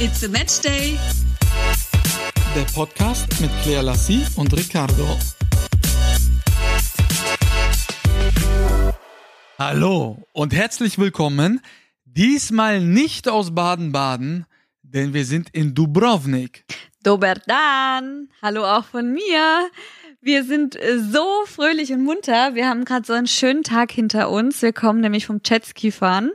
It's a Match Day. Der Podcast mit Claire Lassie und Ricardo. Hallo und herzlich willkommen. Diesmal nicht aus Baden-Baden, denn wir sind in Dubrovnik. Dober Dan. Hallo auch von mir. Wir sind äh, so fröhlich und munter. Wir haben gerade so einen schönen Tag hinter uns. Wir kommen nämlich vom Jetski fahren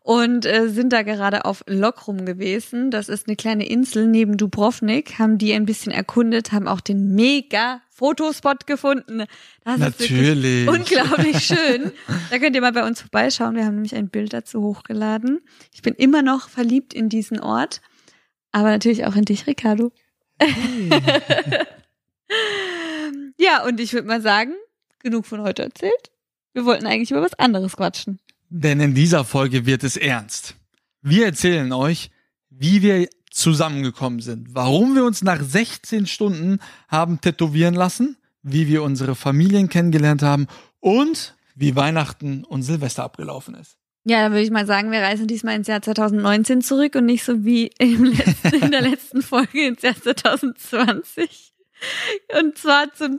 und äh, sind da gerade auf Lokrum gewesen. Das ist eine kleine Insel neben Dubrovnik. Haben die ein bisschen erkundet, haben auch den mega Fotospot gefunden. Das Natürlich. ist unglaublich schön. Da könnt ihr mal bei uns vorbeischauen. Wir haben nämlich ein Bild dazu hochgeladen. Ich bin immer noch verliebt in diesen Ort, aber natürlich auch in dich, Ricardo. ja, und ich würde mal sagen, genug von heute erzählt. Wir wollten eigentlich über was anderes quatschen. Denn in dieser Folge wird es ernst. Wir erzählen euch, wie wir zusammengekommen sind, warum wir uns nach 16 Stunden haben tätowieren lassen, wie wir unsere Familien kennengelernt haben und wie Weihnachten und Silvester abgelaufen ist. Ja, dann würde ich mal sagen, wir reisen diesmal ins Jahr 2019 zurück und nicht so wie im letzten, in der letzten Folge ins Jahr 2020. Und zwar zum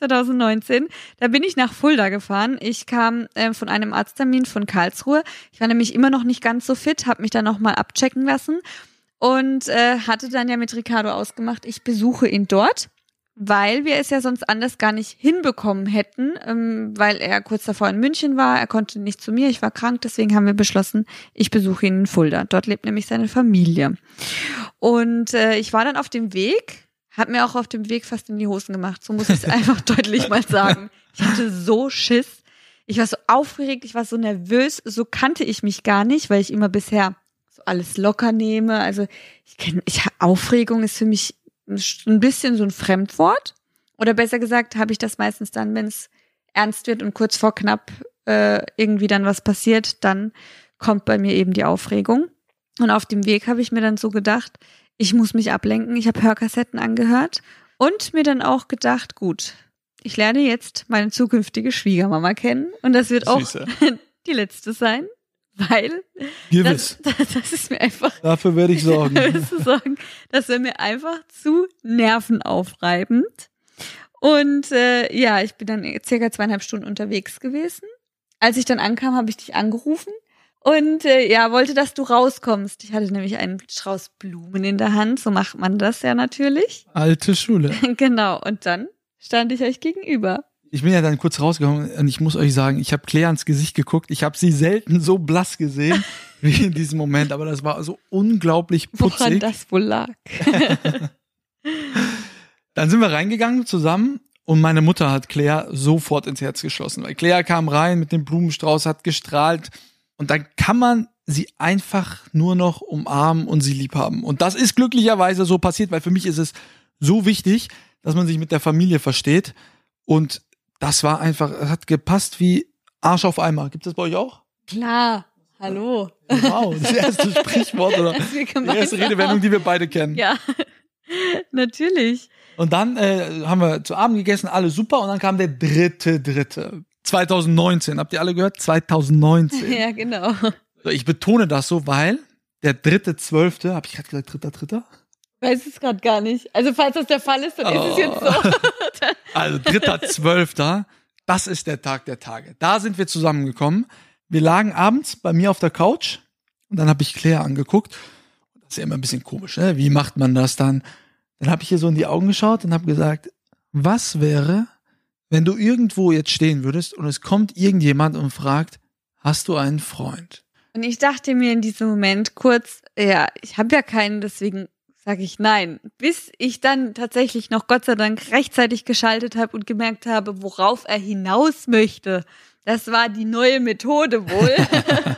2.12.2019. Da bin ich nach Fulda gefahren. Ich kam äh, von einem Arzttermin von Karlsruhe. Ich war nämlich immer noch nicht ganz so fit, habe mich dann nochmal abchecken lassen und äh, hatte dann ja mit Ricardo ausgemacht, ich besuche ihn dort weil wir es ja sonst anders gar nicht hinbekommen hätten, ähm, weil er kurz davor in München war, er konnte nicht zu mir, ich war krank, deswegen haben wir beschlossen, ich besuche ihn in Fulda. Dort lebt nämlich seine Familie. Und äh, ich war dann auf dem Weg, habe mir auch auf dem Weg fast in die Hosen gemacht, so muss ich es einfach deutlich mal sagen. Ich hatte so Schiss, ich war so aufgeregt, ich war so nervös, so kannte ich mich gar nicht, weil ich immer bisher so alles locker nehme. Also ich kenne, ich Aufregung ist für mich ein bisschen so ein Fremdwort. Oder besser gesagt, habe ich das meistens dann, wenn es ernst wird und kurz vor knapp äh, irgendwie dann was passiert, dann kommt bei mir eben die Aufregung. Und auf dem Weg habe ich mir dann so gedacht, ich muss mich ablenken. Ich habe Hörkassetten angehört und mir dann auch gedacht, gut, ich lerne jetzt meine zukünftige Schwiegermama kennen und das wird Süße. auch die letzte sein, weil Gewiss. das, das, das ist mir einfach Dafür werde ich sorgen. sagen, das wäre mir einfach zu nervenaufreibend. Und äh, ja, ich bin dann circa zweieinhalb Stunden unterwegs gewesen. Als ich dann ankam, habe ich dich angerufen und äh, ja, wollte, dass du rauskommst. Ich hatte nämlich einen Strauß Blumen in der Hand, so macht man das ja natürlich. Alte Schule. genau, und dann stand ich euch gegenüber. Ich bin ja dann kurz rausgekommen und ich muss euch sagen, ich habe Claire ans Gesicht geguckt. Ich habe sie selten so blass gesehen wie in diesem Moment, aber das war so unglaublich Woran putzig. das wohl lag. Dann sind wir reingegangen zusammen und meine Mutter hat Claire sofort ins Herz geschlossen, weil Claire kam rein mit dem Blumenstrauß, hat gestrahlt und dann kann man sie einfach nur noch umarmen und sie lieb haben. Und das ist glücklicherweise so passiert, weil für mich ist es so wichtig, dass man sich mit der Familie versteht und das war einfach, es hat gepasst wie Arsch auf Eimer. Gibt es das bei euch auch? Klar, hallo. Wow, das erste Sprichwort oder Das die erste Redewendung, die wir beide kennen. Ja, natürlich. Und dann äh, haben wir zu Abend gegessen, alle super. Und dann kam der dritte, dritte. 2019. Habt ihr alle gehört? 2019. Ja, genau. Ich betone das so, weil der dritte, zwölfte, habe ich gerade gesagt, dritter, dritter? Weiß es gerade gar nicht. Also falls das der Fall ist, dann ist es jetzt so. Also dritter, zwölfter. Das ist der Tag der Tage. Da sind wir zusammengekommen. Wir lagen abends bei mir auf der Couch und dann habe ich Claire angeguckt. Das ist ja immer ein bisschen komisch, ne? Wie macht man das dann? Dann habe ich ihr so in die Augen geschaut und habe gesagt, was wäre, wenn du irgendwo jetzt stehen würdest und es kommt irgendjemand und fragt, hast du einen Freund? Und ich dachte mir in diesem Moment kurz, ja, ich habe ja keinen, deswegen sage ich nein. Bis ich dann tatsächlich noch Gott sei Dank rechtzeitig geschaltet habe und gemerkt habe, worauf er hinaus möchte. Das war die neue Methode wohl,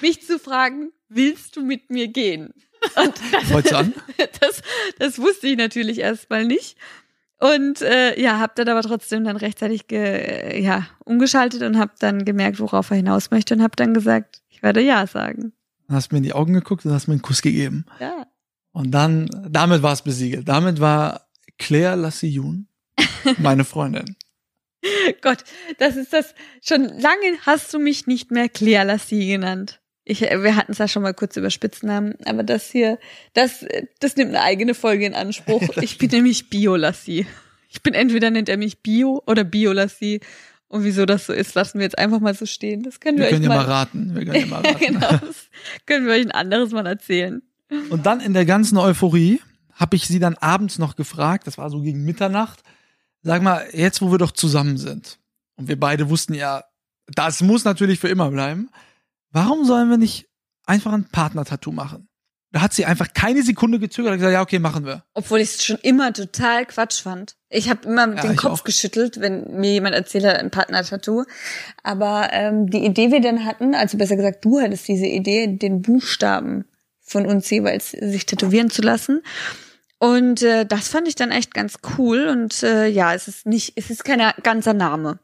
mich zu fragen, willst du mit mir gehen? Und das, an? das, das wusste ich natürlich erstmal nicht. Und äh, ja, habe dann aber trotzdem dann rechtzeitig ge, ja, umgeschaltet und habe dann gemerkt, worauf er hinaus möchte und habe dann gesagt, ich werde ja sagen. Dann hast mir in die Augen geguckt und hast mir einen Kuss gegeben. Ja. Und dann, damit war es besiegelt. Damit war Claire Lassiyun meine Freundin. Gott, das ist das. Schon lange hast du mich nicht mehr Claire Lassie genannt. Ich, wir hatten es ja schon mal kurz über Spitznamen, aber das hier, das, das nimmt eine eigene Folge in Anspruch. Ich bin nämlich Biolassie. Ich bin entweder nennt er mich Bio oder Biolassie. Und wieso das so ist, lassen wir jetzt einfach mal so stehen. Das können wir, Wir können euch ja mal, mal raten. Wir können ja mal raten. genau, das können wir euch ein anderes Mal erzählen. Und dann in der ganzen Euphorie habe ich sie dann abends noch gefragt, das war so gegen Mitternacht, sag mal, jetzt wo wir doch zusammen sind und wir beide wussten ja, das muss natürlich für immer bleiben, warum sollen wir nicht einfach ein Partner-Tattoo machen? Da hat sie einfach keine Sekunde gezögert und gesagt, ja, okay, machen wir. Obwohl ich es schon immer total Quatsch fand. Ich habe immer Ja, den Kopf auch. geschüttelt, wenn mir jemand erzählt hat, ein Partner-Tattoo. Aber ähm, die Idee wir dann hatten, also besser gesagt, du hattest diese Idee, den Buchstaben von uns jeweils sich tätowieren zu lassen. Und äh, das fand ich dann echt ganz cool. Und äh, ja, es ist nicht, es ist kein ganzer Name.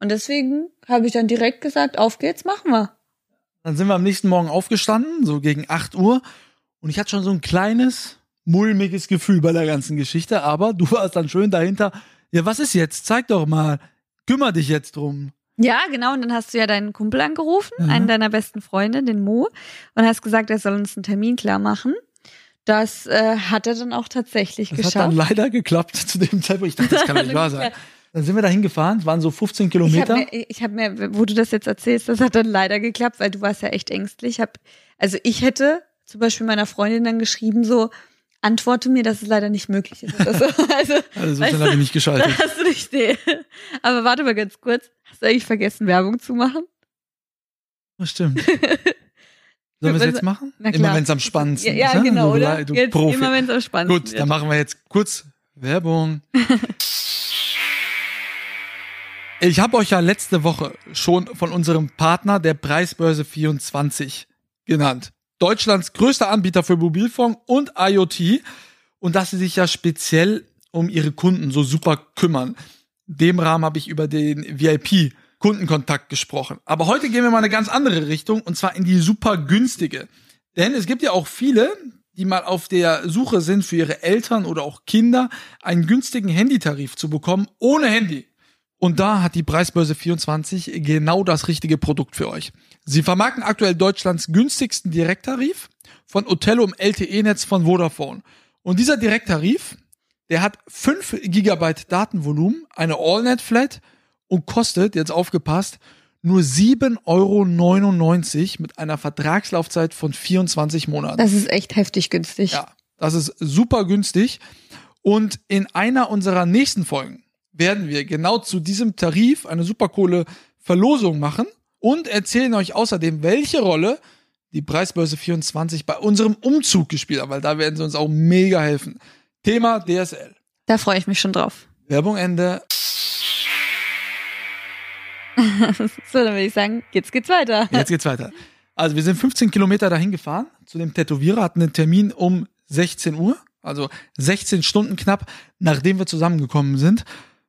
Und deswegen habe ich dann direkt gesagt, auf geht's, machen wir. Dann sind wir am nächsten Morgen aufgestanden, so gegen 8 Uhr. Und ich hatte schon so ein kleines, mulmiges Gefühl bei der ganzen Geschichte. Aber du warst dann schön dahinter. Ja, was ist jetzt? Zeig doch mal. Kümmer dich jetzt drum. Ja, genau. Und dann hast du ja deinen Kumpel angerufen, Mhm. einen deiner besten Freunde, den Mo, und hast gesagt, er soll uns einen Termin klar machen. Das äh, hat er dann auch tatsächlich Das hat geschafft. dann leider geklappt zu dem Zeitpunkt. Ich dachte, das kann nicht wahr sein. Dann sind wir da hingefahren, es waren so 15 ich Kilometer. habe mir, ich hab mir, wo du das jetzt erzählst, das hat dann leider geklappt, weil du warst ja echt ängstlich. Hab, also ich hätte zum Beispiel meiner Freundin dann geschrieben, so, antworte mir, dass es leider nicht möglich ist. Oder so. Also, Also so schnell habe ich nicht geschaltet. da hast du nicht nee. Aber warte mal ganz kurz. Hast du eigentlich vergessen, Werbung zu machen? Das stimmt. Sollen wir es jetzt machen? Immer wenn es am spannendsten Ja, ja ist. ne? genau, du, oder? Du Jetzt Profi. immer, wenn es am spannendsten Gut, wird. dann machen wir jetzt kurz Werbung. Ich habe euch ja letzte Woche schon von unserem Partner der Preisbörse 24 genannt. Deutschlands größter Anbieter für Mobilfunk und IoT und dass sie sich ja speziell um ihre Kunden so super kümmern. Dem Rahmen habe ich über den VIP Kundenkontakt gesprochen. Aber heute gehen wir mal eine ganz andere Richtung und zwar in die super günstige. Denn es gibt ja auch viele, die mal auf der Suche sind für ihre Eltern oder auch Kinder, einen günstigen Handytarif zu bekommen, ohne Handy. Und da hat die Preisbörse 24 genau das richtige Produkt für euch. Sie vermarkten aktuell Deutschlands günstigsten Direkttarif von Otello im LTE-Netz von Vodafone. Und dieser Direkttarif, der hat 5 Gigabyte Datenvolumen, eine AllNet-Flat und kostet, jetzt aufgepasst, nur 7,99 Euro mit einer Vertragslaufzeit von 24 Monaten. Das ist echt heftig günstig. Ja, das ist super günstig. Und in einer unserer nächsten Folgen werden wir genau zu diesem Tarif eine super coole Verlosung machen und erzählen euch außerdem, welche Rolle die Preisbörse 24 bei unserem Umzug gespielt hat, weil da werden sie uns auch mega helfen. Thema DSL. Da freue ich mich schon drauf. Werbung Ende. So, dann würde ich sagen, jetzt geht's weiter. Jetzt geht's weiter. Also wir sind 15 Kilometer dahin gefahren zu dem Tätowierer, hatten einen Termin um 16 Uhr, also 16 Stunden knapp, nachdem wir zusammengekommen sind.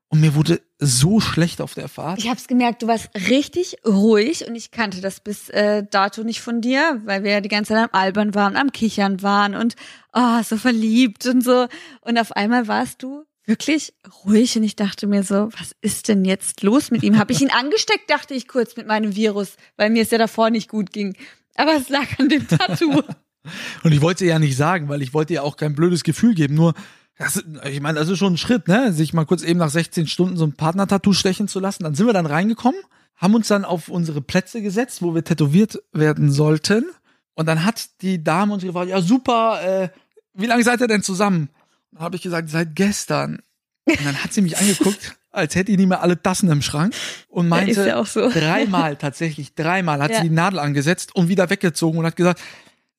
Und mir wurde so schlecht auf der Fahrt. Ich habe es gemerkt, du warst richtig ruhig und ich kannte das bis äh, dato nicht von dir, weil wir ja die ganze Zeit am Albern waren, am Kichern waren und oh, so verliebt und so. Und auf einmal warst du wirklich ruhig und ich dachte mir so, was ist denn jetzt los mit ihm? Habe ich ihn angesteckt, dachte ich kurz mit meinem Virus, weil mir es ja davor nicht gut ging. Aber es lag an dem Tattoo. Und ich wollte ihr ja nicht sagen, weil ich wollte ihr auch kein blödes Gefühl geben. Nur, das, ich meine, das ist schon ein Schritt, ne? Sich mal kurz eben nach 16 Stunden so ein Partner-Tattoo stechen zu lassen. Dann sind wir dann reingekommen, haben uns dann auf unsere Plätze gesetzt, wo wir tätowiert werden sollten. Und dann hat die Dame uns gefragt, ja super, äh, wie lange seid ihr denn zusammen? Dann habe ich gesagt, seit gestern. Und dann hat sie mich angeguckt, als hätte ich nicht mehr alle Tassen im Schrank und meinte, ist ja auch so. dreimal, tatsächlich dreimal hat Ja. sie die Nadel angesetzt und wieder weggezogen und hat gesagt,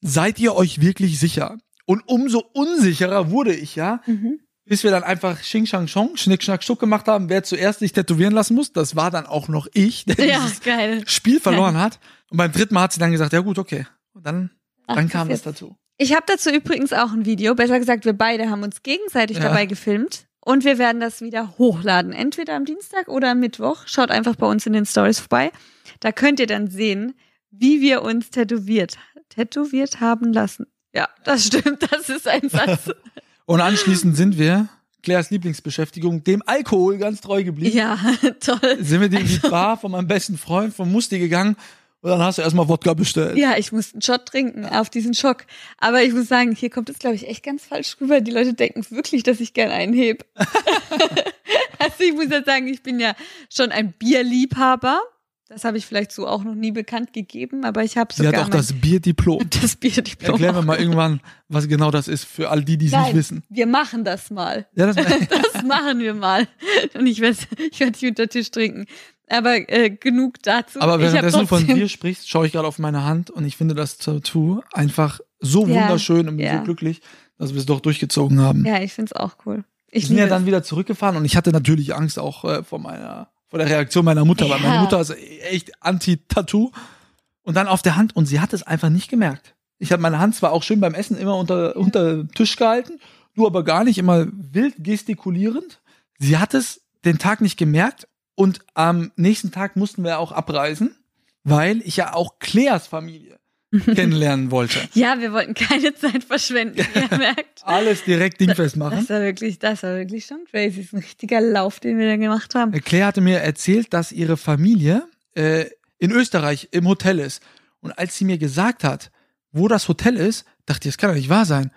seid ihr euch wirklich sicher? Und umso unsicherer wurde ich ja, Mhm. bis wir dann einfach Xing Shang Chong, Schnick Schnack Schnuck gemacht haben, wer zuerst sich tätowieren lassen muss. Das war dann auch noch ich, der Ja, dieses geil. Spiel verloren hat. Und beim dritten Mal hat sie dann gesagt, ja gut, okay. Und dann, Ach, dann kam das dazu. Ich habe dazu übrigens auch ein Video. Besser gesagt, wir beide haben uns gegenseitig Ja. dabei gefilmt. Und wir werden das wieder hochladen. Entweder am Dienstag oder am Mittwoch. Schaut einfach bei uns in den Stories vorbei. Da könnt ihr dann sehen, wie wir uns tätowiert, tätowiert haben lassen. Ja, das stimmt. Das ist ein Satz. Und anschließend sind wir, Claires Lieblingsbeschäftigung, dem Alkohol ganz treu geblieben. ja, toll. Sind wir in die Bar von meinem besten Freund, von Musti gegangen Und dann hast du erstmal Wodka bestellt. Ja, ich musste einen Shot trinken auf diesen Schock. Aber ich muss sagen, hier kommt es, glaube ich, echt ganz falsch rüber. Die Leute denken wirklich, dass ich gern einen heb. also ich muss ja sagen, ich bin ja schon ein Bierliebhaber. Das habe ich vielleicht so auch noch nie bekannt gegeben, aber ich habe Sie sogar hat auch das Bierdiplom. das Bierdiplom. Erklären wir mal irgendwann, was genau das ist für all die, die es nicht wissen. wir machen das mal. Ja, das, Das machen wir mal. Und ich werde ich werd unter Tisch trinken. Aber äh, genug dazu. aber währenddessen du von Bier sprichst, schaue ich gerade auf meine Hand und ich finde das Tattoo einfach so Ja, wunderschön und bin ja. so glücklich, dass wir es doch durchgezogen haben. Ja, ich find's auch cool. Ich sind ja dann wieder zurückgefahren und ich hatte natürlich Angst auch äh, vor meiner, vor der Reaktion meiner Mutter, weil meine Ja. Mutter ist echt anti-Tattoo. Und dann auf der Hand und sie hat es einfach nicht gemerkt. Ich habe meine Hand zwar auch schön beim Essen immer unter, unter Tisch gehalten, du aber gar nicht, immer wild gestikulierend. Sie hat es den Tag nicht gemerkt und am nächsten Tag mussten wir auch abreisen, weil ich ja auch Claires Familie kennenlernen wollte. Ja, wir wollten keine Zeit verschwenden, wie ihr merkt. Alles direkt dingfest machen. Das war wirklich, das war wirklich schon crazy. Das ist ein richtiger Lauf, den wir da gemacht haben. Claire hatte mir erzählt, dass ihre Familie äh, in Österreich im Hotel ist. Und als sie mir gesagt hat, wo das Hotel ist, dachte ich, das kann doch nicht wahr sein.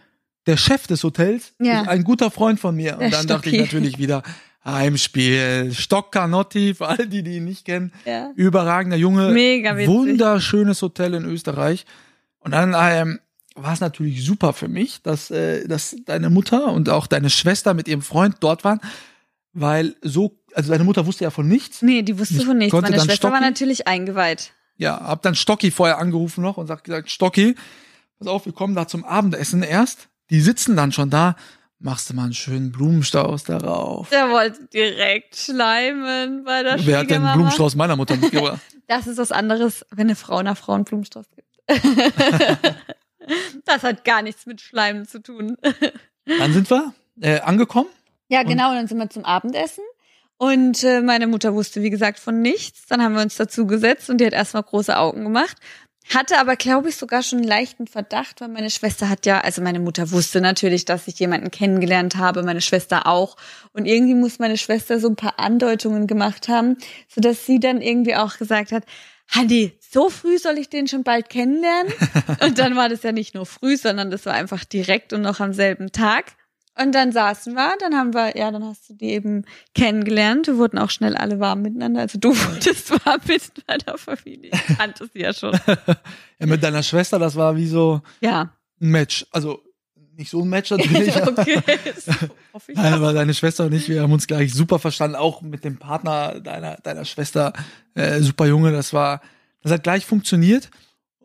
Der Chef des Hotels Ja. ist ein guter Freund von mir. Der Und dann dachte ich natürlich wieder, Heimspiel, Stock Canotti, für all die, die ihn nicht kennen. Ja. Überragender Junge. Mega witzig. Wunderschönes Hotel in Österreich. Und dann ähm, war es natürlich super für mich, dass, äh, dass deine Mutter und auch deine Schwester mit ihrem Freund dort waren, weil so, also deine Mutter wusste ja von nichts. Nee, die wusste Ich von nichts. Meine Schwester war stocken. natürlich eingeweiht. Ja, hab dann Stocki vorher angerufen noch und sagt gesagt, Stocki, pass auf, wir kommen da zum Abendessen erst. Die sitzen dann schon da. Machst du mal einen schönen Blumenstrauß darauf. Der wollte direkt schleimen bei der Wer hat denn einen. Blumenstrauß meiner Mutter mitgebracht? Das ist was anderes, wenn eine Frau einer Frau einen Blumenstrauß gibt. das hat gar nichts mit Schleimen zu tun. dann sind wir äh, angekommen. Ja, genau. Und dann sind wir zum Abendessen. Und äh, meine Mutter wusste, wie gesagt, von nichts. Dann haben wir uns dazu gesetzt und die hat erstmal große Augen gemacht. Hatte aber, glaube ich, sogar schon einen leichten Verdacht, weil meine Schwester hat ja, also meine Mutter wusste natürlich, dass ich jemanden kennengelernt habe, meine Schwester auch. Und irgendwie muss meine Schwester so ein paar Andeutungen gemacht haben, sodass sie dann irgendwie auch gesagt hat, Hanni, so früh soll ich den schon bald kennenlernen? Und dann war das ja nicht nur früh, sondern das war einfach direkt und noch am selben Tag. Und dann saßen wir, dann haben wir, ja, dann hast du die eben kennengelernt. Wir wurden auch schnell alle warm miteinander. Also du wurdest warm mit meiner Familie. Ich kannte sie ja schon. Ja, mit deiner Schwester, das war wie so Ja. ein Match. Also nicht so ein Match natürlich. okay. Hoffe ich aber deine Schwester und ich, wir haben uns gleich super verstanden, auch mit dem Partner deiner, deiner Schwester, äh, super Junge, das war, das hat gleich funktioniert.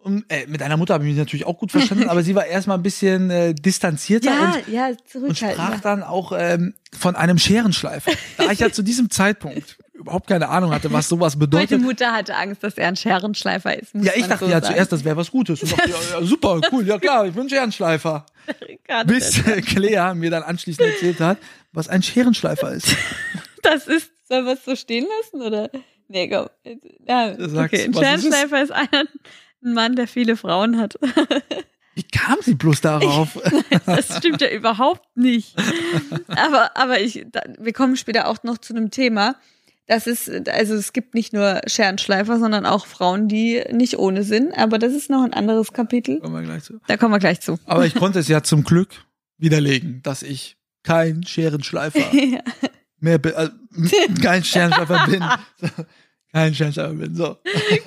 Und, äh, mit deiner Mutter habe ich mich natürlich auch gut verstanden, aber sie war erstmal ein bisschen äh, distanzierter Ja, und, ja, und zurückhaltend. sprach dann auch ähm, von einem Scherenschleifer. Da ich ja zu diesem Zeitpunkt überhaupt keine Ahnung hatte, was sowas Meine bedeutet. Mutter hatte Angst, dass er ein Scherenschleifer ist. Ja, ich man dachte so ja sagen. zuerst, das wäre was Gutes. Und dachte, ja, ja, super, cool, ja klar, ich bin Scherenschleifer. Gerade Bis äh, Claire mir dann anschließend erzählt hat, was ein Scherenschleifer ist. Das ist, sollen wir es so stehen lassen, oder? Nee, komm. Ja, Sag's, okay. Ein was ist? Scherenschleifer ist einer, ein Mann, der viele Frauen hat. Wie kam sie bloß darauf? Das stimmt ja überhaupt nicht. Aber, aber ich, da, wir kommen später auch noch zu einem Thema. Das ist, also es gibt nicht nur Scherenschleifer, sondern auch Frauen, die nicht ohne sind. Aber das ist noch ein anderes Kapitel. Kommen wir gleich zu. Da kommen wir gleich zu. Aber ich konnte es ja zum Glück widerlegen, dass ich kein Scherenschleifer Ja. mehr bin, äh, kein Scherenschleifer bin. Kein Scherenschleifer bin. So.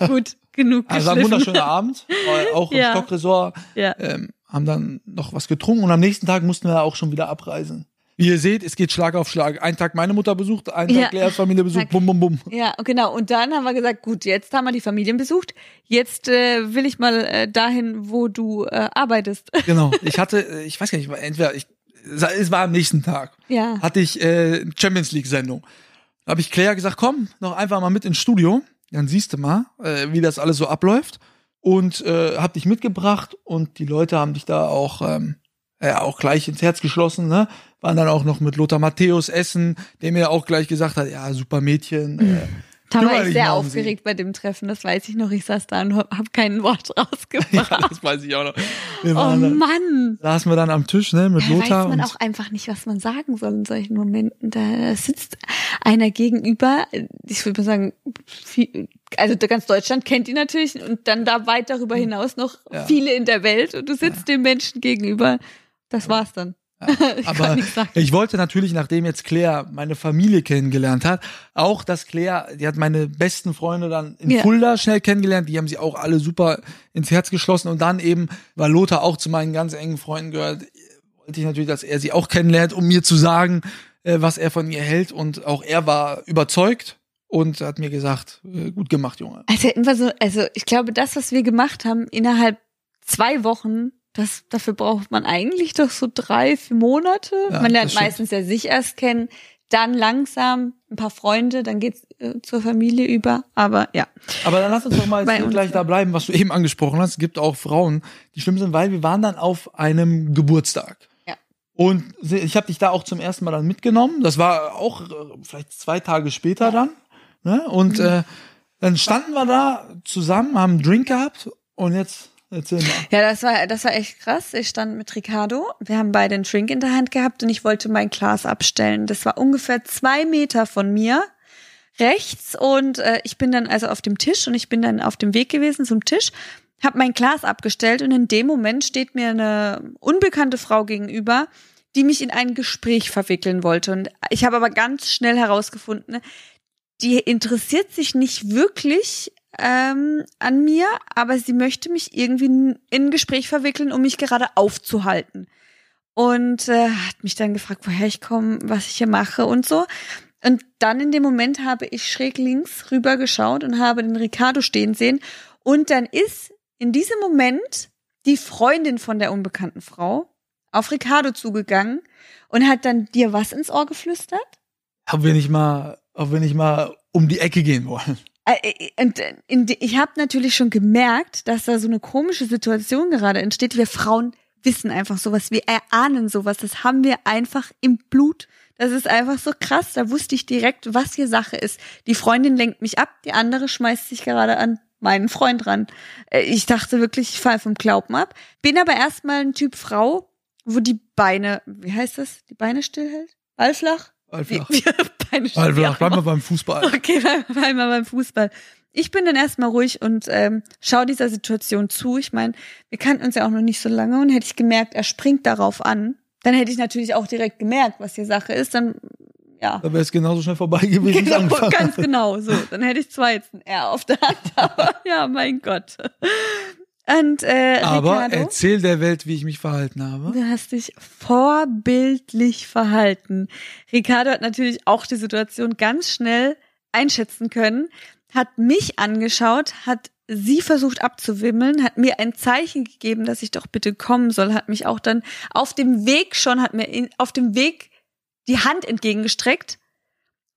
Gut, genug Also ein wunderschöner Abend, auch im Ja. Stockresort, Ja. ähm, haben dann noch was getrunken und am nächsten Tag mussten wir auch schon wieder abreisen. Wie ihr seht, es geht Schlag auf Schlag. Ein Tag meine Mutter besucht, ein Tag Ja. Leas Familie besucht, bum, bum, bum. Ja, genau. Und dann haben wir gesagt, gut, jetzt haben wir die Familien besucht. Jetzt äh, will ich mal äh, dahin, wo du äh, arbeitest. Genau. Ich hatte, äh, ich weiß gar nicht, entweder ich, es war am nächsten Tag. ja. hatte ich äh, Champions League Sendung. Da habe ich Claire gesagt, komm, noch einfach mal mit ins Studio. Dann siehst du mal, äh, wie das alles so abläuft. Und äh, hab dich mitgebracht und die Leute haben dich da auch, ähm, ja, auch gleich ins Herz geschlossen, ne? Waren dann auch noch mit Lothar Matthäus essen, der mir auch gleich gesagt hat, ja, super Mädchen. Äh, Da war ich sehr sie. aufgeregt bei dem Treffen, das weiß ich noch. Ich saß da und habe kein Wort rausgebracht. ja, das weiß ich auch noch. Wir oh dann, Mann! saßen wir dann am Tisch, ne, mit Da Lothar. weiß man auch einfach nicht, was man sagen soll in solchen Momenten. Da sitzt einer gegenüber, ich würde mal sagen, viel, also ganz Deutschland kennt ihn natürlich und dann da weit darüber hinaus noch Ja. viele in der Welt und du sitzt dem Menschen gegenüber. Das war's dann. ich Aber ich wollte natürlich, nachdem jetzt Claire meine Familie kennengelernt hat, auch, dass Claire, die hat meine besten Freunde dann in Ja. Fulda schnell kennengelernt, die haben sie auch alle super ins Herz geschlossen und dann eben, weil Lothar auch zu meinen ganz engen Freunden gehört, wollte ich natürlich, dass er sie auch kennenlernt, um mir zu sagen, äh, was er von ihr hält und auch er war überzeugt und hat mir gesagt, äh, gut gemacht, Junge. Also also ich glaube, das, was wir gemacht haben innerhalb zwei Wochen, das, dafür braucht man eigentlich doch so drei, vier Monate. Ja, man lernt meistens ja sich erst kennen, dann langsam ein paar Freunde, dann geht's äh, zur Familie über. Aber ja. Aber dann lass uns doch mal jetzt gleich ja. da bleiben, was du eben angesprochen hast. Es gibt auch Frauen, die schlimm sind, weil wir waren dann auf einem Geburtstag. Ja. Und ich habe dich da auch zum ersten Mal dann mitgenommen. Das war auch äh, vielleicht zwei Tage später dann. Ne? Und Mhm. äh, dann standen wir da zusammen, haben einen Drink gehabt und jetzt erzähl mal. Ja, das war, das war echt krass. Ich stand mit Ricardo. Wir haben beide einen Drink in der Hand gehabt und ich wollte mein Glas abstellen. Das war ungefähr zwei Meter von mir rechts und äh, ich bin dann also auf dem Tisch und ich bin dann auf dem Weg gewesen zum Tisch, habe mein Glas abgestellt und in dem Moment steht mir eine unbekannte Frau gegenüber, die mich in ein Gespräch verwickeln wollte. Und ich habe aber ganz schnell herausgefunden, die interessiert sich nicht wirklich ähm, an mir, aber sie möchte mich irgendwie in ein Gespräch verwickeln, um mich gerade aufzuhalten. Und äh, hat mich dann gefragt, woher ich komme, was ich hier mache und so. Und dann in dem Moment habe ich schräg links rüber geschaut und habe den Ricardo stehen sehen. Und dann ist in diesem Moment die Freundin von der unbekannten Frau auf Ricardo zugegangen und hat dann dir was ins Ohr geflüstert? Ob wir nicht mal, ob wir nicht mal um die Ecke gehen wollen. Äh, Und in, die- ich habe natürlich schon gemerkt, dass da so eine komische Situation gerade entsteht. Wir Frauen wissen einfach sowas, wir erahnen sowas, das haben wir einfach im Blut. Das ist einfach so krass. Da wusste ich direkt, was hier Sache ist. Die Freundin lenkt mich ab, die andere schmeißt sich gerade an meinen Freund ran. Äh, Ich dachte wirklich, ich falle vom Glauben ab. Bin aber erstmal ein Typ Frau, wo die Beine, wie heißt das? Die Beine stillhält? Allflach. Wie, Beine still, wie Allflach. auch Bleib immer. mal beim Fußball. Okay, bleib mal beim Fußball. Ich bin dann erstmal ruhig und ähm, schau dieser Situation zu. Ich meine, wir kannten uns ja auch noch nicht so lange und hätte ich gemerkt, er springt darauf an, dann hätte ich natürlich auch direkt gemerkt, was hier Sache ist. Dann, ja. Da wäre es genauso schnell vorbei gewesen. Genau, ganz genau so. Dann hätte ich zwar jetzt ein R auf der Hand, aber ja, mein Gott. Und äh, Aber Ricardo, erzähl der Welt, wie ich mich verhalten habe. Du hast dich vorbildlich verhalten. Ricardo hat natürlich auch die Situation ganz schnell einschätzen können, hat mich angeschaut, hat sie versucht abzuwimmeln, hat mir ein Zeichen gegeben, dass ich doch bitte kommen soll, hat mich auch dann auf dem Weg schon, hat mir auf dem Weg die Hand entgegengestreckt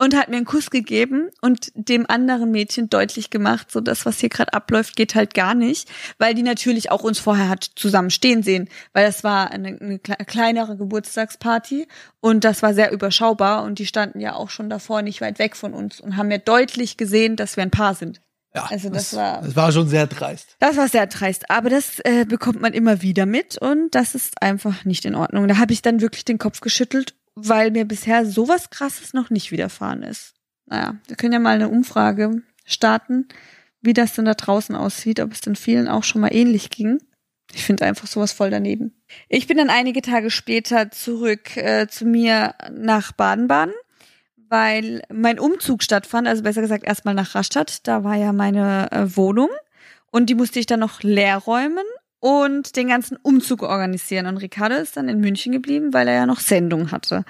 und hat mir einen Kuss gegeben und dem anderen Mädchen deutlich gemacht, so das, was hier gerade abläuft, geht halt gar nicht, weil die natürlich auch uns vorher hat zusammen stehen sehen, weil das war eine, eine kle- kleinere Geburtstagsparty und das war sehr überschaubar und die standen ja auch schon davor nicht weit weg von uns und haben ja deutlich gesehen, dass wir ein Paar sind. Ja, Also das war- Das war schon sehr dreist. Das war sehr dreist, aber das äh, bekommt man immer wieder mit und das ist einfach nicht in Ordnung. Da habe ich dann wirklich den Kopf geschüttelt, weil mir bisher sowas Krasses noch nicht widerfahren ist. Naja, wir können ja mal eine Umfrage starten, wie das denn da draußen aussieht, ob es denn vielen auch schon mal ähnlich ging. Ich finde einfach sowas voll daneben. Ich bin dann einige Tage später zurück äh, zu mir nach Baden-Baden, weil mein Umzug stattfand, also besser gesagt erstmal nach Rastatt. Da war ja meine äh, Wohnung und die musste ich dann noch leer räumen und den ganzen Umzug organisieren. Und Ricardo ist dann in München geblieben, weil er ja noch Sendung hatte.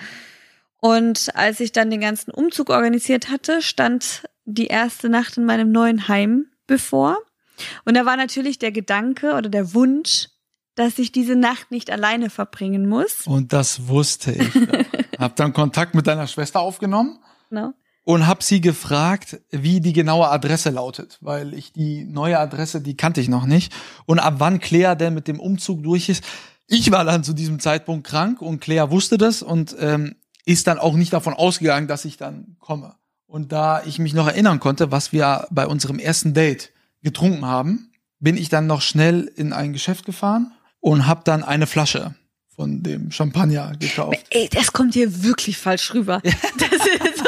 Und als ich dann den ganzen Umzug organisiert hatte, stand die erste Nacht in meinem neuen Heim bevor. Und da war natürlich der Gedanke oder der Wunsch, dass ich diese Nacht nicht alleine verbringen muss. Und das wusste ich. hab dann Kontakt mit deiner Schwester aufgenommen Ne? Und hab sie gefragt, wie die genaue Adresse lautet, weil ich die neue Adresse, die kannte ich noch nicht. Und ab wann Claire denn mit dem Umzug durch ist. Ich war dann zu diesem Zeitpunkt krank und Claire wusste das und ähm, ist dann auch nicht davon ausgegangen, dass ich dann komme. Und da ich mich noch erinnern konnte, was wir bei unserem ersten Date getrunken haben, bin ich dann noch schnell in ein Geschäft gefahren und hab dann eine Flasche von dem Champagner gekauft. Ey, das kommt hier wirklich falsch rüber. Das ist so,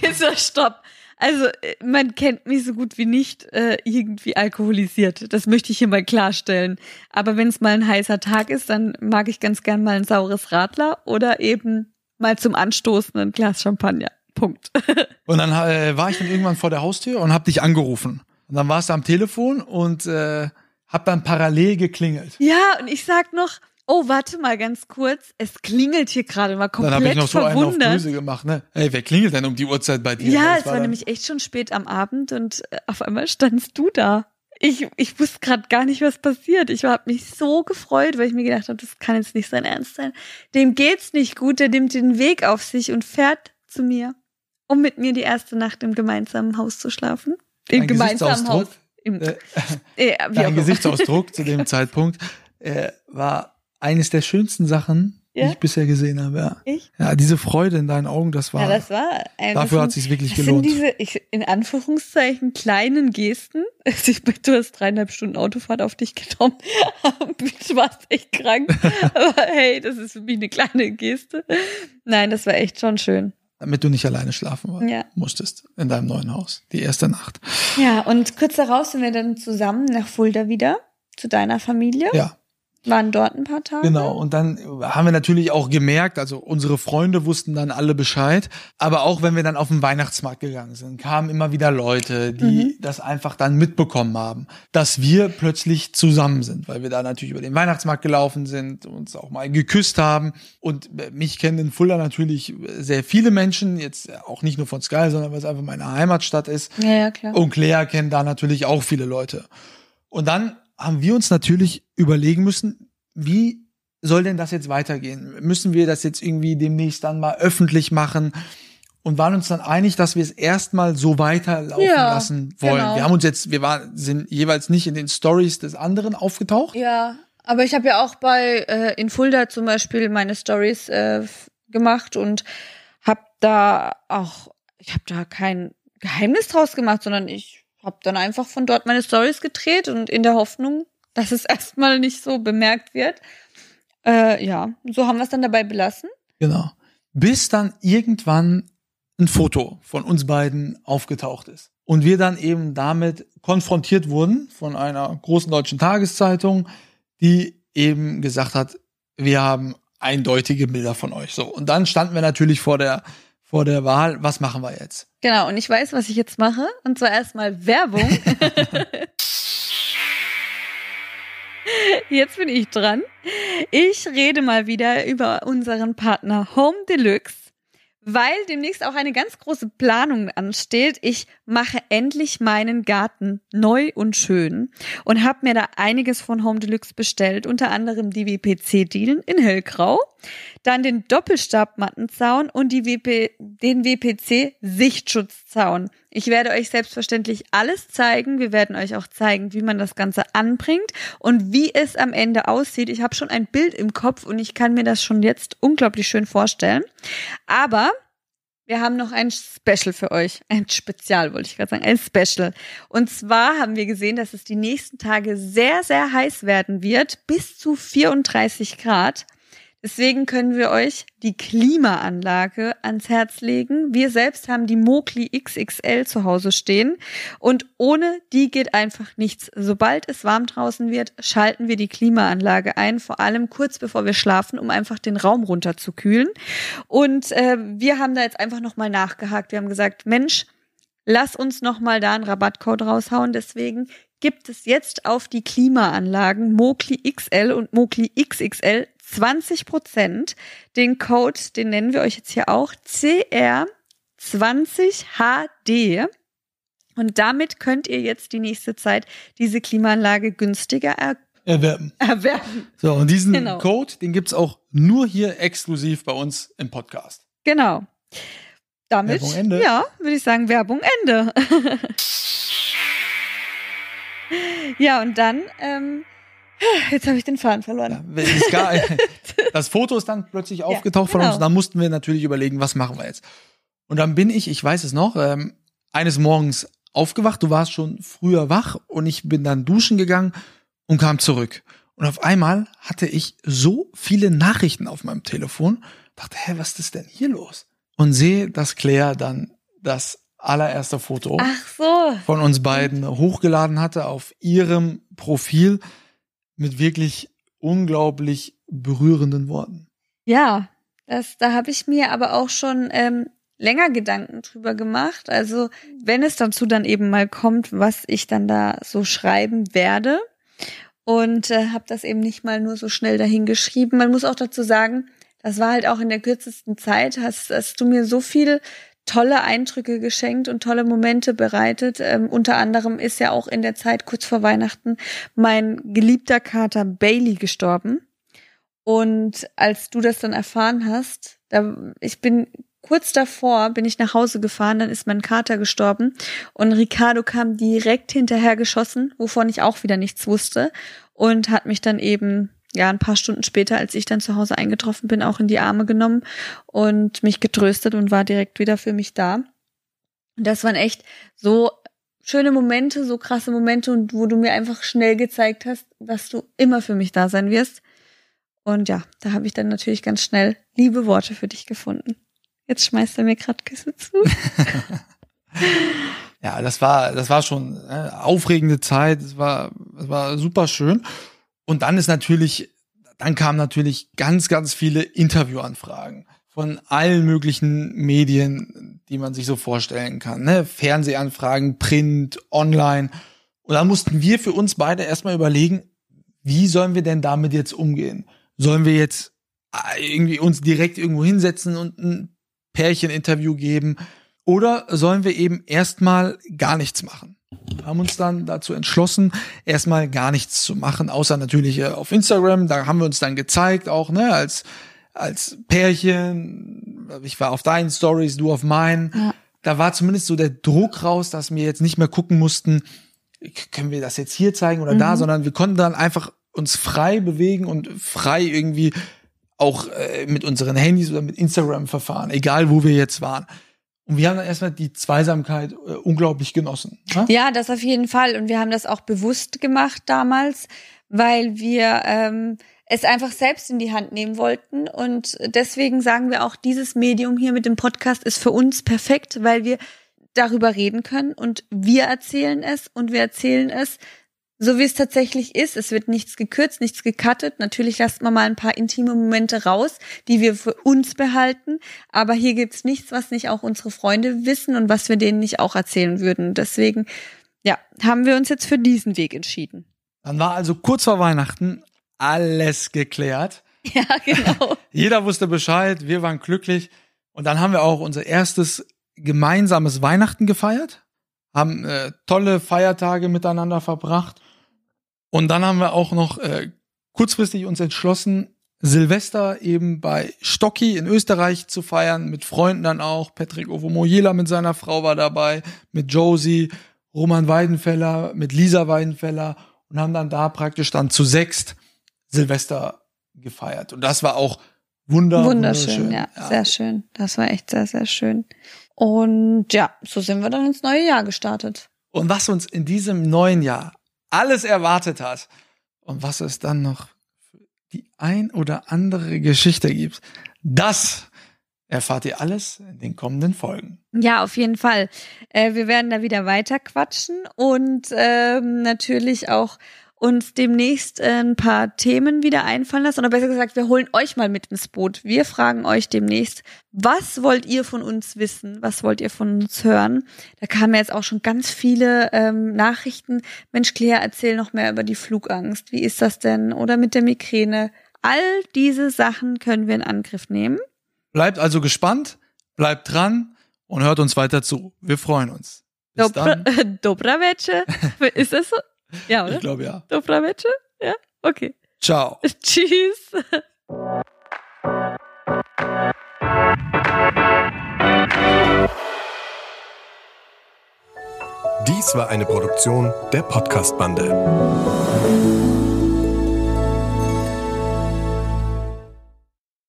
jetzt so, stopp. Also, äh, man kennt mich so gut wie nicht äh, irgendwie alkoholisiert. Das möchte ich hier mal klarstellen. Aber wenn es mal ein heißer Tag ist, dann mag ich ganz gern mal ein saures Radler oder eben mal zum Anstoßen ein Glas Champagner. Punkt. und dann äh, war ich dann irgendwann vor der Haustür und hab dich angerufen. Und dann warst du am Telefon und äh, hab dann parallel geklingelt. Ja, und ich sag noch, oh, warte mal ganz kurz, es klingelt hier gerade mal komplett Dann habe ich noch so verwundert. einen auf böse gemacht, ne? Hey, wer klingelt denn um die Uhrzeit bei dir? Ja, es war, war nämlich echt schon spät am Abend und äh, auf einmal standst du da. Ich, ich wusste gerade gar nicht, was passiert. Ich habe mich so gefreut, weil ich mir gedacht habe, das kann jetzt nicht sein Ernst sein. Dem geht's nicht gut, der nimmt den Weg auf sich und fährt zu mir, um mit mir die erste Nacht im gemeinsamen Haus zu schlafen. Im gemeinsamen Haus. Im, äh, äh, dein Gesichtsausdruck zu dem Zeitpunkt äh, war eines der schönsten Sachen, ja? die ich bisher gesehen habe. Ja. Ich? ja, diese Freude in deinen Augen, das war. Ja, das war. Ein, dafür hat es sich wirklich gelohnt. Sind diese ich, in Anführungszeichen kleinen Gesten. du hast dreieinhalb Stunden Autofahrt auf dich genommen. du warst echt krank. Aber hey, das ist für mich eine kleine Geste. Nein, das war echt schon schön damit du nicht alleine schlafen ja. musstest in deinem neuen Haus, die erste Nacht. Ja, und kurz darauf sind wir dann zusammen nach Fulda wieder zu deiner Familie. Ja. Waren dort ein paar Tage. Genau, und dann haben wir natürlich auch gemerkt, also unsere Freunde wussten dann alle Bescheid, aber auch wenn wir dann auf den Weihnachtsmarkt gegangen sind, kamen immer wieder Leute, die mhm. das einfach dann mitbekommen haben, dass wir plötzlich zusammen sind, weil wir da natürlich über den Weihnachtsmarkt gelaufen sind, uns auch mal geküsst haben und mich kennen in Fulda natürlich sehr viele Menschen, jetzt auch nicht nur von Sky, sondern weil es einfach meine Heimatstadt ist. Ja, ja klar. Und Claire kennt da natürlich auch viele Leute. Und dann haben wir uns natürlich überlegen müssen, wie soll denn das jetzt weitergehen? Müssen wir das jetzt irgendwie demnächst dann mal öffentlich machen? Und waren uns dann einig, dass wir es erstmal so weiterlaufen ja, lassen wollen. Genau. Wir haben uns jetzt, wir waren, sind jeweils nicht in den Stories des anderen aufgetaucht. Ja, aber ich habe ja auch bei äh, in Fulda zum Beispiel meine Stories äh, gemacht und habe da auch, ich habe da kein Geheimnis draus gemacht, sondern ich habe dann einfach von dort meine Stories gedreht und in der Hoffnung, dass es erstmal nicht so bemerkt wird. Äh, ja, so haben wir es dann dabei belassen. Genau. Bis dann irgendwann ein Foto von uns beiden aufgetaucht ist. Und wir dann eben damit konfrontiert wurden von einer großen deutschen Tageszeitung, die eben gesagt hat, wir haben eindeutige Bilder von euch. So. Und dann standen wir natürlich vor der vor der Wahl, was machen wir jetzt? Genau, und ich weiß, was ich jetzt mache. Und zwar erstmal Werbung. jetzt bin ich dran. Ich rede mal wieder über unseren Partner Home Deluxe weil demnächst auch eine ganz große Planung ansteht. Ich mache endlich meinen Garten neu und schön und habe mir da einiges von Home Deluxe bestellt, unter anderem die WPC-Dielen in hellgrau, dann den Doppelstabmattenzaun und die WP, den WPC-Sichtschutzzaun. Ich werde euch selbstverständlich alles zeigen. Wir werden euch auch zeigen, wie man das Ganze anbringt und wie es am Ende aussieht. Ich habe schon ein Bild im Kopf und ich kann mir das schon jetzt unglaublich schön vorstellen. Aber wir haben noch ein Special für euch. Ein Spezial, wollte ich gerade sagen. Ein Special. Und zwar haben wir gesehen, dass es die nächsten Tage sehr, sehr heiß werden wird. Bis zu 34 Grad. Deswegen können wir euch die Klimaanlage ans Herz legen. Wir selbst haben die Mokli XXL zu Hause stehen und ohne die geht einfach nichts. Sobald es warm draußen wird, schalten wir die Klimaanlage ein, vor allem kurz bevor wir schlafen, um einfach den Raum runterzukühlen. Und äh, wir haben da jetzt einfach nochmal nachgehakt. Wir haben gesagt, Mensch, lass uns nochmal da einen Rabattcode raushauen. Deswegen gibt es jetzt auf die Klimaanlagen Mokli XL und Mokli XXL 20 Prozent. Den Code, den nennen wir euch jetzt hier auch CR20HD. Und damit könnt ihr jetzt die nächste Zeit diese Klimaanlage günstiger er erwerben. erwerben. So, und diesen genau. Code, den gibt's auch nur hier exklusiv bei uns im Podcast. Genau. Damit, Werbung Ende. ja, würde ich sagen, Werbung Ende. ja, und dann ähm, Jetzt habe ich den Faden verloren. Ja, das Foto ist dann plötzlich aufgetaucht ja, genau. von uns. Und dann mussten wir natürlich überlegen, was machen wir jetzt. Und dann bin ich, ich weiß es noch, ähm, eines Morgens aufgewacht. Du warst schon früher wach und ich bin dann duschen gegangen und kam zurück. Und auf einmal hatte ich so viele Nachrichten auf meinem Telefon. Dachte, hä, was ist denn hier los? Und sehe, dass Claire dann das allererste Foto Ach so. von uns beiden hochgeladen hatte auf ihrem Profil mit wirklich unglaublich berührenden Worten. Ja, das, da habe ich mir aber auch schon ähm, länger Gedanken drüber gemacht. Also wenn es dazu dann eben mal kommt, was ich dann da so schreiben werde. Und äh, habe das eben nicht mal nur so schnell dahingeschrieben. Man muss auch dazu sagen, das war halt auch in der kürzesten Zeit, hast, hast du mir so viel tolle Eindrücke geschenkt und tolle Momente bereitet. Ähm, unter anderem ist ja auch in der Zeit kurz vor Weihnachten mein geliebter Kater Bailey gestorben. Und als du das dann erfahren hast, da, ich bin kurz davor, bin ich nach Hause gefahren, dann ist mein Kater gestorben und Ricardo kam direkt hinterher geschossen, wovon ich auch wieder nichts wusste und hat mich dann eben ja, ein paar Stunden später, als ich dann zu Hause eingetroffen bin, auch in die Arme genommen und mich getröstet und war direkt wieder für mich da. Und das waren echt so schöne Momente, so krasse Momente und wo du mir einfach schnell gezeigt hast, dass du immer für mich da sein wirst. Und ja, da habe ich dann natürlich ganz schnell liebe Worte für dich gefunden. Jetzt schmeißt er mir gerade Küsse zu. ja, das war, das war schon äh, aufregende Zeit. Es war, es war super schön. Und dann ist natürlich, dann kamen natürlich ganz, ganz viele Interviewanfragen von allen möglichen Medien, die man sich so vorstellen kann. Ne? Fernsehanfragen, Print, Online. Und da mussten wir für uns beide erstmal überlegen, wie sollen wir denn damit jetzt umgehen? Sollen wir jetzt äh, irgendwie uns direkt irgendwo hinsetzen und ein Pärcheninterview geben? Oder sollen wir eben erstmal gar nichts machen? Haben uns dann dazu entschlossen, erstmal gar nichts zu machen, außer natürlich äh, auf Instagram. Da haben wir uns dann gezeigt, auch ne, als als Pärchen. Ich war auf deinen Stories, du auf meinen. Ja. Da war zumindest so der Druck raus, dass wir jetzt nicht mehr gucken mussten, können wir das jetzt hier zeigen oder mhm. da, sondern wir konnten dann einfach uns frei bewegen und frei irgendwie auch äh, mit unseren Handys oder mit Instagram verfahren, egal wo wir jetzt waren. Und wir haben dann erstmal die Zweisamkeit äh, unglaublich genossen. Ne? Ja, das auf jeden Fall. Und wir haben das auch bewusst gemacht damals, weil wir ähm, es einfach selbst in die Hand nehmen wollten. Und deswegen sagen wir auch, dieses Medium hier mit dem Podcast ist für uns perfekt, weil wir darüber reden können und wir erzählen es und wir erzählen es so wie es tatsächlich ist. Es wird nichts gekürzt, nichts gecuttet. Natürlich lässt man mal ein paar intime Momente raus, die wir für uns behalten. Aber hier gibt's nichts, was nicht auch unsere Freunde wissen und was wir denen nicht auch erzählen würden. Deswegen, ja, haben wir uns jetzt für diesen Weg entschieden. Dann war also kurz vor Weihnachten alles geklärt. Ja, genau. Jeder wusste Bescheid, wir waren glücklich. Und dann haben wir auch unser erstes gemeinsames Weihnachten gefeiert, haben äh, tolle Feiertage miteinander verbracht und dann haben wir auch noch äh, kurzfristig uns entschlossen, Silvester eben bei Stocki in Österreich zu feiern, mit Freunden dann auch. Patrick Ovomoyela mit seiner Frau war dabei, mit Josie, Roman Weidenfeller, mit Lisa Weidenfeller und haben dann da praktisch dann zu sechst Silvester gefeiert. Und das war auch wunder wunderschön. Ja, ja, sehr schön. Das war echt sehr, sehr schön. Und ja, so sind wir dann ins neue Jahr gestartet. Und was uns in diesem neuen Jahr alles erwartet hat und was es dann noch für die ein oder andere Geschichte gibt. Das erfahrt ihr alles in den kommenden Folgen. Ja, auf jeden Fall. Äh, wir werden da wieder weiter quatschen und ähm, natürlich auch uns demnächst äh, ein paar Themen wieder einfallen lassen. Oder besser gesagt, wir holen euch mal mit ins Boot. Wir fragen euch demnächst, was wollt ihr von uns wissen? Was wollt ihr von uns hören? Da kamen jetzt auch schon ganz viele ähm, Nachrichten. Mensch, Claire, erzähl noch mehr über die Flugangst. Wie ist das denn? Oder mit der Migräne. All diese Sachen können wir in Angriff nehmen. Bleibt also gespannt, bleibt dran und hört uns weiter zu. Wir freuen uns. Bis Dobra, dann. Dobra Ist das so? Ja, oder? Ich glaube ja. Dobramecze? Ja? Okay. Ciao. Tschüss. Dies war eine Produktion der Podcast-Bande.